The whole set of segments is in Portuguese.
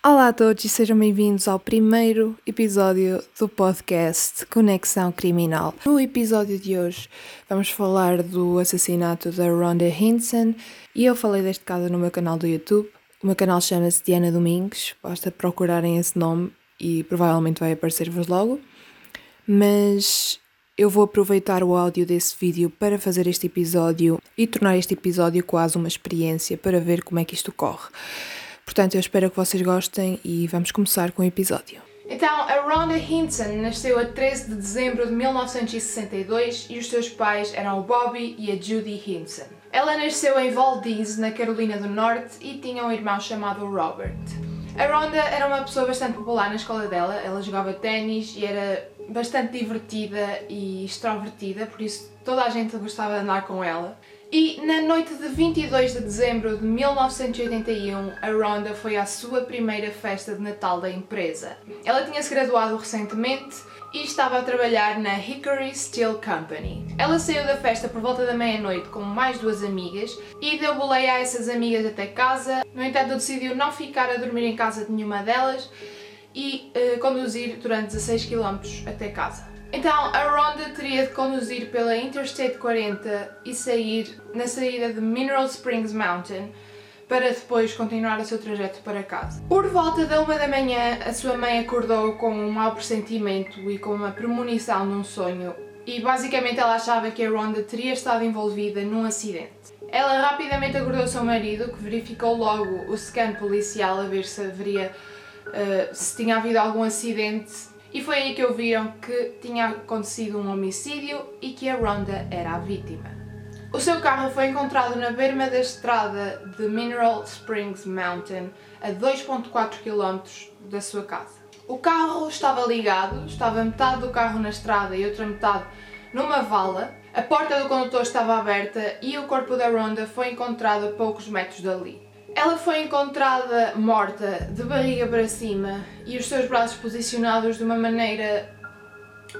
Olá a todos e sejam bem-vindos ao primeiro episódio do podcast Conexão Criminal. No episódio de hoje vamos falar do assassinato da Rhonda Hinson e eu falei deste caso no meu canal do YouTube. O meu canal chama-se Diana Domingues, basta procurarem esse nome e provavelmente vai aparecer-vos logo. Mas eu vou aproveitar o áudio desse vídeo para fazer este episódio e tornar este episódio quase uma experiência para ver como é que isto corre. Portanto, eu espero que vocês gostem e vamos começar com o episódio. Então, a Rhonda Hinton nasceu a 13 de dezembro de 1962 e os seus pais eram o Bobby e a Judy Hinton. Ela nasceu em Valdez, na Carolina do Norte, e tinha um irmão chamado Robert. A Rhonda era uma pessoa bastante popular na escola dela, ela jogava ténis e era bastante divertida e extrovertida, por isso toda a gente gostava de andar com ela. E na noite de 22 de dezembro de 1981, a Rhonda foi à sua primeira festa de Natal da empresa. Ela tinha se graduado recentemente e estava a trabalhar na Hickory Steel Company. Ela saiu da festa por volta da meia-noite com mais duas amigas e deu boleia a essas amigas até casa. No entanto, decidiu não ficar a dormir em casa de nenhuma delas e uh, conduzir durante 16 km até casa. Então, a Rhonda teria de conduzir pela Interstate 40 e sair na saída de Mineral Springs Mountain para depois continuar o seu trajeto para casa. Por volta da uma da manhã, a sua mãe acordou com um mau pressentimento e com uma premonição num sonho e basicamente ela achava que a Rhonda teria estado envolvida num acidente. Ela rapidamente acordou seu marido, que verificou logo o scan policial a ver se haveria uh, se tinha havido algum acidente e foi aí que ouviram que tinha acontecido um homicídio e que a Rhonda era a vítima. O seu carro foi encontrado na berma da estrada de Mineral Springs Mountain, a 2.4 km da sua casa. O carro estava ligado, estava metade do carro na estrada e outra metade numa vala, a porta do condutor estava aberta e o corpo da Rhonda foi encontrado a poucos metros dali. Ela foi encontrada morta, de barriga para cima e os seus braços posicionados de uma maneira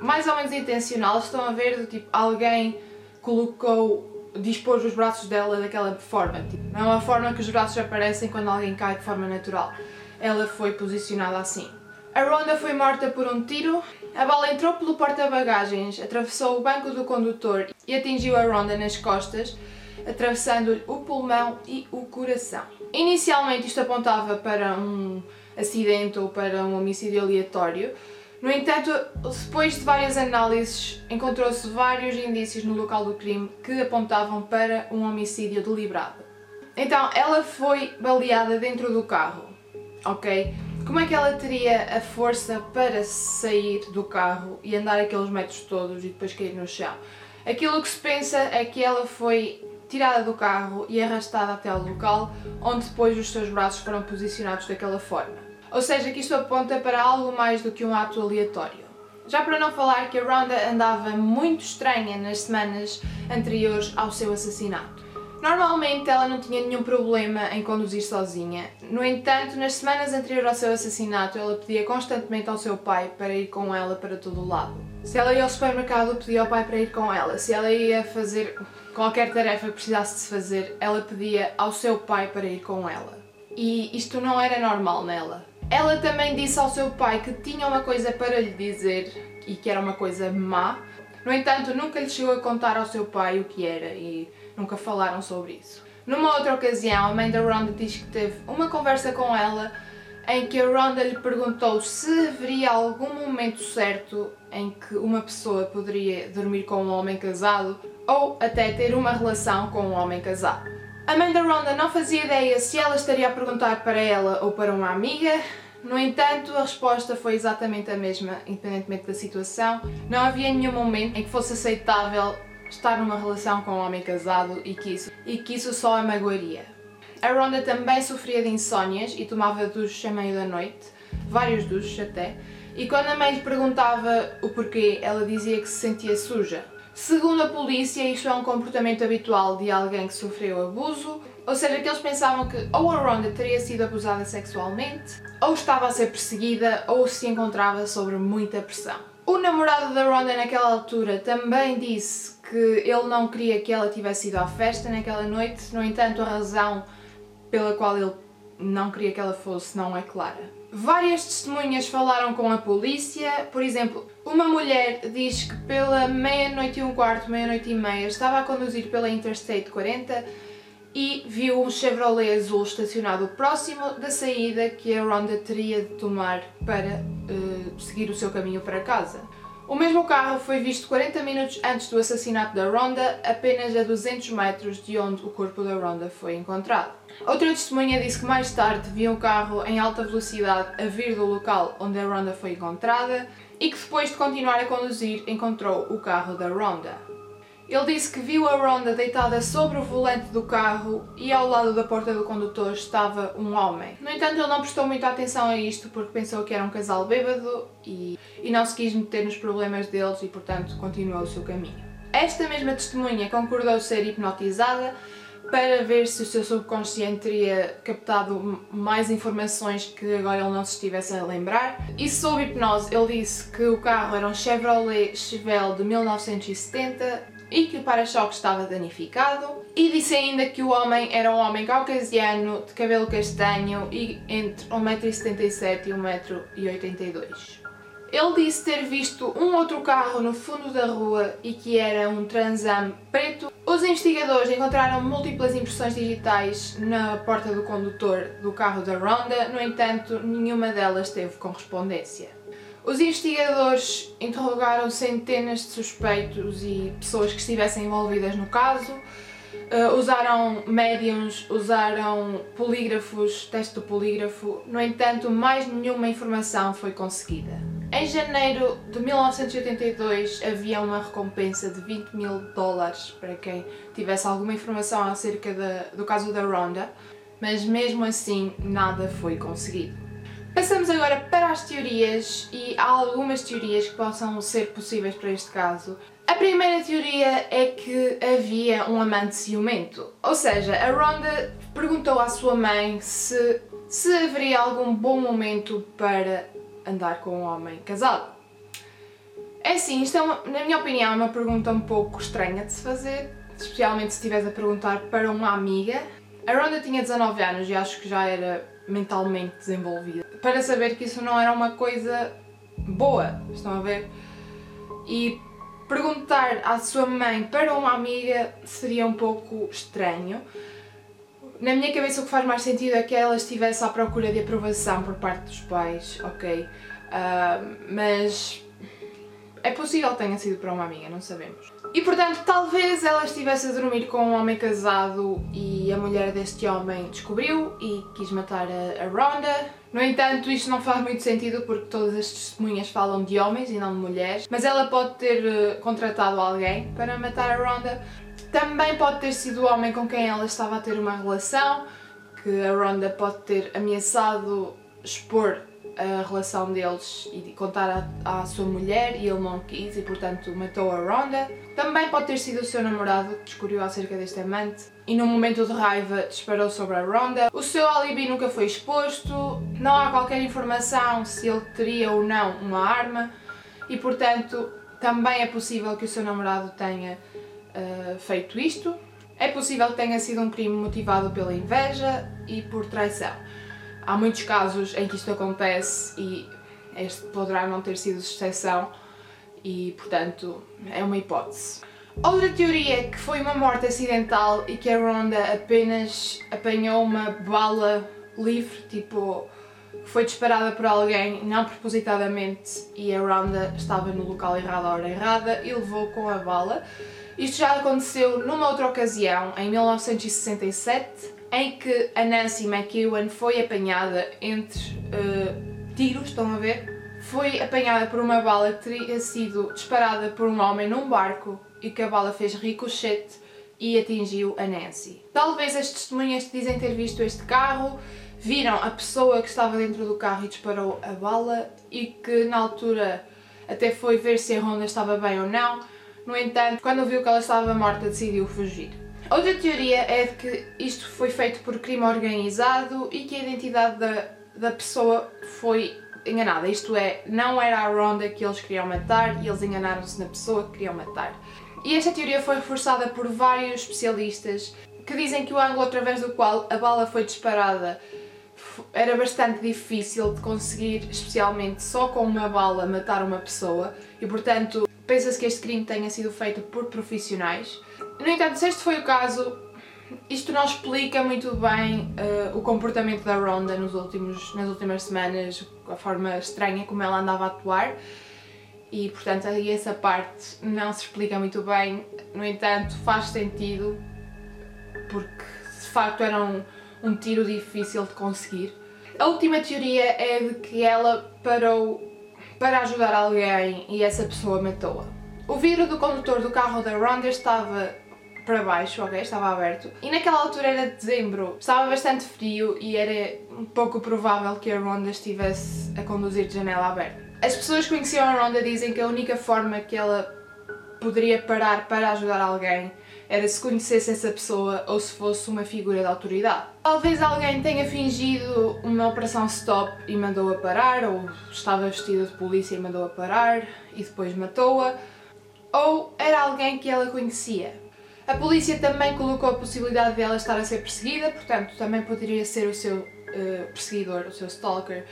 mais ou menos intencional. Estão a ver do tipo alguém colocou, dispôs os braços dela daquela forma. Tipo, não é uma forma que os braços aparecem quando alguém cai de forma natural. Ela foi posicionada assim. A Rhonda foi morta por um tiro. A bala entrou pelo porta-bagagens, atravessou o banco do condutor e atingiu a Rhonda nas costas atravessando o pulmão e o coração. Inicialmente isto apontava para um acidente ou para um homicídio aleatório. No entanto, depois de várias análises, encontrou-se vários indícios no local do crime que apontavam para um homicídio deliberado. Então, ela foi baleada dentro do carro, ok? Como é que ela teria a força para sair do carro e andar aqueles metros todos e depois cair no chão? Aquilo que se pensa é que ela foi tirada do carro e arrastada até ao local onde depois os seus braços foram posicionados daquela forma. Ou seja, que isto aponta para algo mais do que um ato aleatório. Já para não falar que a Rhonda andava muito estranha nas semanas anteriores ao seu assassinato. Normalmente ela não tinha nenhum problema em conduzir sozinha. No entanto, nas semanas anteriores ao seu assassinato, ela pedia constantemente ao seu pai para ir com ela para todo o lado. Se ela ia ao supermercado, pedia ao pai para ir com ela. Se ela ia fazer qualquer tarefa que precisasse de se fazer, ela pedia ao seu pai para ir com ela. E isto não era normal nela. Ela também disse ao seu pai que tinha uma coisa para lhe dizer e que era uma coisa má. No entanto, nunca lhe chegou a contar ao seu pai o que era e nunca falaram sobre isso. Numa outra ocasião, a mãe da Rhonda diz que teve uma conversa com ela em que a Rhonda lhe perguntou se haveria algum momento certo em que uma pessoa poderia dormir com um homem casado ou até ter uma relação com um homem casado. A mãe da Rhonda não fazia ideia se ela estaria a perguntar para ela ou para uma amiga, no entanto, a resposta foi exatamente a mesma, independentemente da situação. Não havia nenhum momento em que fosse aceitável estar numa relação com um homem casado e que isso, e que isso só a magoaria. A Rhonda também sofria de insónias e tomava duches à meio da noite, vários duches até, e quando a mãe lhe perguntava o porquê, ela dizia que se sentia suja. Segundo a polícia, isto é um comportamento habitual de alguém que sofreu abuso, ou seja, que eles pensavam que ou a Rhonda teria sido abusada sexualmente, ou estava a ser perseguida, ou se encontrava sob muita pressão. O namorado da Rhonda naquela altura também disse que ele não queria que ela tivesse ido à festa naquela noite, no entanto, a razão pela qual ele não queria que ela fosse, não é clara. Várias testemunhas falaram com a polícia, por exemplo, uma mulher diz que pela meia-noite e um quarto, meia-noite e meia, estava a conduzir pela Interstate 40 e viu um Chevrolet azul estacionado próximo da saída que a Ronda teria de tomar para uh, seguir o seu caminho para casa. O mesmo carro foi visto 40 minutos antes do assassinato da Ronda, apenas a 200 metros de onde o corpo da Ronda foi encontrado. Outra testemunha disse que mais tarde viu um carro em alta velocidade a vir do local onde a Ronda foi encontrada e que depois de continuar a conduzir encontrou o carro da Ronda. Ele disse que viu a Ronda deitada sobre o volante do carro e ao lado da porta do condutor estava um homem. No entanto, ele não prestou muita atenção a isto porque pensou que era um casal bêbado e, e não se quis meter nos problemas deles e, portanto, continuou o seu caminho. Esta mesma testemunha concordou ser hipnotizada para ver se o seu subconsciente teria captado mais informações que agora ele não se estivesse a lembrar. E sob hipnose, ele disse que o carro era um Chevrolet Chevelle de 1970 e que o para-choque estava danificado. E disse ainda que o homem era um homem caucasiano, de cabelo castanho e entre 1,77m e 1,82m. Ele disse ter visto um outro carro no fundo da rua e que era um Transam preto. Os investigadores encontraram múltiplas impressões digitais na porta do condutor do carro da Ronda, no entanto, nenhuma delas teve correspondência. Os investigadores interrogaram centenas de suspeitos e pessoas que estivessem envolvidas no caso. Uh, usaram médiums, usaram polígrafos, teste do polígrafo, no entanto, mais nenhuma informação foi conseguida. Em janeiro de 1982 havia uma recompensa de 20 mil dólares para quem tivesse alguma informação acerca de, do caso da Ronda, mas mesmo assim nada foi conseguido. Passamos agora para as teorias e há algumas teorias que possam ser possíveis para este caso. A primeira teoria é que havia um amante ciumento. Ou seja, a Rhonda perguntou à sua mãe se, se haveria algum bom momento para andar com um homem casado. É assim, isto é uma, na minha opinião é uma pergunta um pouco estranha de se fazer, especialmente se estiveres a perguntar para uma amiga. A Rhonda tinha 19 anos e acho que já era mentalmente desenvolvida para saber que isso não era uma coisa boa, estão a ver? E perguntar à sua mãe para uma amiga seria um pouco estranho. Na minha cabeça o que faz mais sentido é que ela estivesse à procura de aprovação por parte dos pais, ok? Uh, mas é possível que tenha sido para uma amiga, não sabemos. E portanto, talvez ela estivesse a dormir com um homem casado e a mulher deste homem descobriu e quis matar a, a Rhonda. No entanto, isto não faz muito sentido porque todas as testemunhas falam de homens e não de mulheres. Mas ela pode ter uh, contratado alguém para matar a Rhonda. Também pode ter sido o homem com quem ela estava a ter uma relação, que a Rhonda pode ter ameaçado expor a relação deles e contar à, à, sua mulher e ele não quis e portanto matou a Rhonda. Também pode ter sido o seu namorado que descobriu acerca deste amante e num momento de raiva disparou sobre a Rhonda. O seu alibi nunca foi exposto, não há qualquer informação se ele teria ou não uma arma e portanto também é possível que o seu namorado tenha uh, feito isto. É possível que tenha sido um crime motivado pela inveja e por traição. Há muitos casos em que isto acontece e este poderá não ter sido exceção e, portanto, é uma hipótese. Outra teoria é que foi uma morte acidental e que a Ronda apenas apanhou uma bala livre, tipo, foi disparada por alguém não propositadamente e a Ronda estava no local errado à hora errada e levou com a bala. Isto já aconteceu numa outra ocasião, em 1967, em que a Nancy McEwen foi apanhada entre uh, tiros, estão a ver? Foi apanhada por uma bala que teria sido disparada por um homem num barco e que a bala fez ricochete e atingiu a Nancy. Talvez as testemunhas que dizem ter visto este carro viram a pessoa que estava dentro do carro e disparou a bala e que na altura até foi ver se a Honda estava bem ou não. No entanto, quando viu que ela estava morta, decidiu fugir. Outra teoria é de que isto foi feito por crime organizado e que a identidade da, da pessoa foi enganada. Isto é, não era a Ronda que eles queriam matar e eles enganaram-se na pessoa que queriam matar. E esta teoria foi reforçada por vários especialistas que dizem que o ângulo através do qual a bala foi disparada era bastante difícil de conseguir, especialmente só com uma bala, matar uma pessoa e, portanto, pensa-se que este crime tenha sido feito por profissionais. No entanto, se este foi o caso, isto não explica muito bem uh, o comportamento da Ronda nos últimos, nas últimas semanas, a forma estranha como ela andava a atuar. E portanto, aí essa parte não se explica muito bem. No entanto, faz sentido porque de facto era um, um tiro difícil de conseguir. A última teoria é de que ela parou para ajudar alguém e essa pessoa matou-a. O vidro do condutor do carro da Ronda estava para baixo, ok? Estava aberto. E naquela altura era dezembro, estava bastante frio e era pouco provável que a Ronda estivesse a conduzir de janela aberta. As pessoas que conheciam a Ronda dizem que a única forma que ela poderia parar para ajudar alguém era se conhecesse essa pessoa ou se fosse uma figura de autoridade. Talvez alguém tenha fingido uma operação stop e mandou-a parar, ou estava vestida de polícia e mandou-a parar e depois matou-a, ou era alguém que ela conhecia. A polícia também colocou a possibilidade dela estar a ser perseguida, portanto, também poderia ser o seu uh, perseguidor, o seu stalker,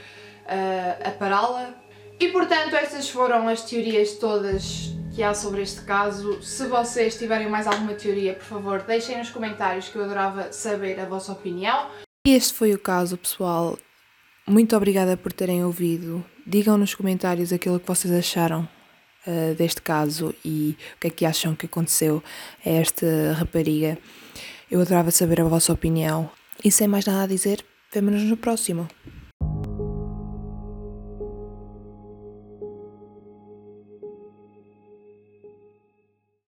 uh, a pará-la. E portanto, estas foram as teorias todas que há sobre este caso. Se vocês tiverem mais alguma teoria, por favor, deixem nos comentários que eu adorava saber a vossa opinião. E este foi o caso, pessoal. Muito obrigada por terem ouvido. Digam nos comentários aquilo que vocês acharam uh, deste caso e o que é que acham que aconteceu a esta rapariga. Eu adorava saber a vossa opinião. E sem mais nada a dizer, vemo-nos no próximo.